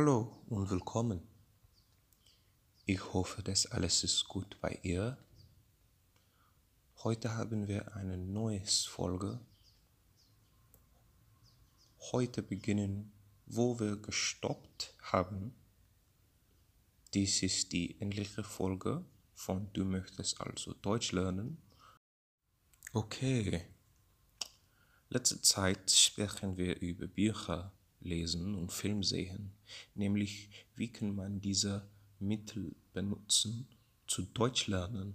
Hallo und willkommen. Ich hoffe, dass alles ist gut bei ihr. Heute haben wir eine neue Folge. Heute beginnen, wo wir gestoppt haben. Dies ist die endliche Folge von Du möchtest also Deutsch lernen. Okay. Letzte Zeit sprechen wir über Bücher lesen und Film sehen, nämlich wie kann man diese Mittel benutzen zu Deutsch lernen.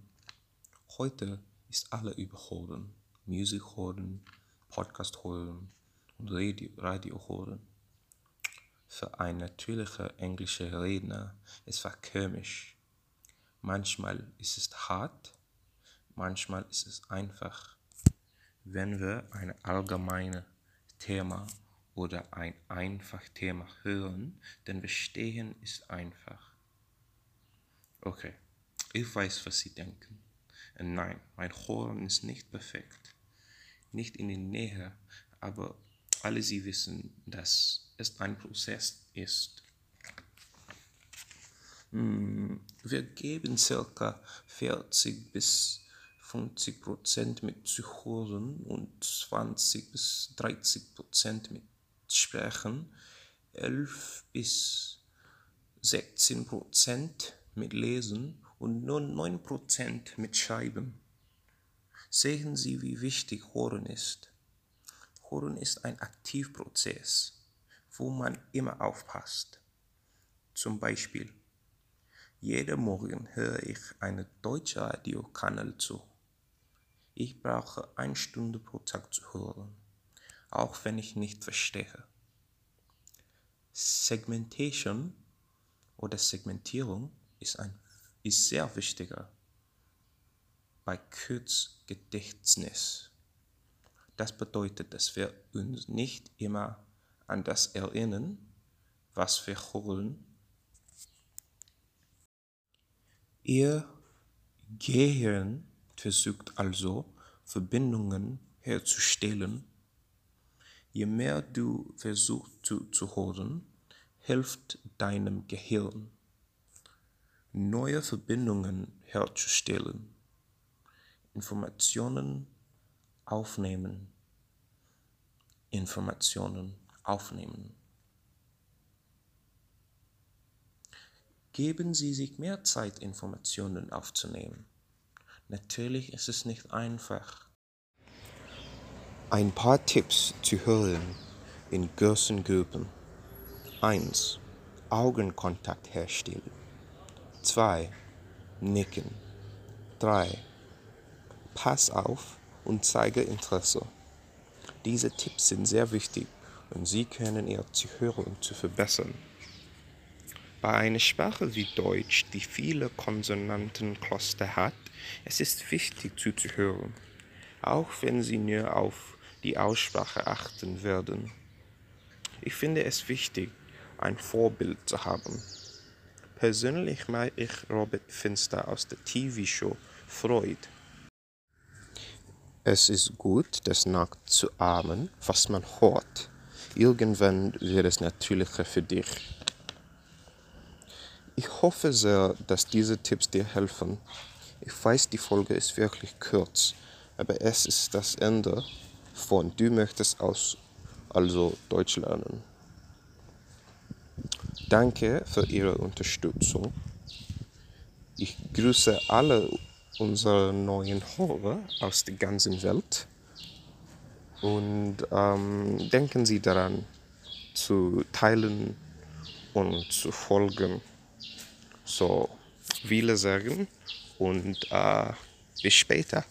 Heute ist alle überholen, Musik hören, Podcast hören und Radio, Radio hören. Für ein natürlicher englischer Redner es komisch. Manchmal ist es hart, manchmal ist es einfach. Wenn wir ein allgemeines Thema oder ein einfach Thema hören, denn Bestehen ist einfach. Okay, ich weiß, was Sie denken. Und nein, mein Hören ist nicht perfekt, nicht in der Nähe, aber alle Sie wissen, dass es ein Prozess ist. Hm, wir geben circa 40 bis 50 Prozent mit Zuhören und 20 bis 30 Prozent mit Sprechen, 11 bis 16 Prozent mit Lesen und nur 9 Prozent mit Schreiben. Sehen Sie, wie wichtig Hören ist. Hören ist ein Aktivprozess, wo man immer aufpasst. Zum Beispiel, jeden Morgen höre ich einen deutschen Radiokanal zu. Ich brauche eine Stunde pro Tag zu hören auch wenn ich nicht verstehe. Segmentation oder Segmentierung ist, ein, ist sehr wichtiger bei Kurzgedächtnis. Das bedeutet, dass wir uns nicht immer an das erinnern, was wir hören. Ihr Gehirn versucht also Verbindungen herzustellen Je mehr du versuchst zu, zu hören, hilft deinem Gehirn, neue Verbindungen herzustellen, Informationen aufnehmen, Informationen aufnehmen. Geben Sie sich mehr Zeit, Informationen aufzunehmen. Natürlich ist es nicht einfach. Ein paar Tipps zu hören in großen Gruppen. 1. Augenkontakt herstellen. 2. Nicken. 3. Pass auf und zeige Interesse. Diese Tipps sind sehr wichtig und sie können Ihr Zuhören zu verbessern. Bei einer Sprache wie Deutsch, die viele Konsonantenkluster hat, es ist wichtig zuzuhören, auch wenn Sie nur auf die Aussprache achten werden. Ich finde es wichtig, ein Vorbild zu haben. Persönlich mag ich Robert Finster aus der TV-Show Freud. Es ist gut, das nachzuahmen, was man hört. Irgendwann wird es natürlicher für dich. Ich hoffe sehr, dass diese Tipps dir helfen. Ich weiß, die Folge ist wirklich kurz, aber es ist das Ende von du möchtest aus also Deutsch lernen. Danke für Ihre Unterstützung. Ich grüße alle unsere neuen Hörer aus der ganzen Welt und ähm, denken Sie daran zu teilen und zu folgen. So, viele sagen und äh, bis später.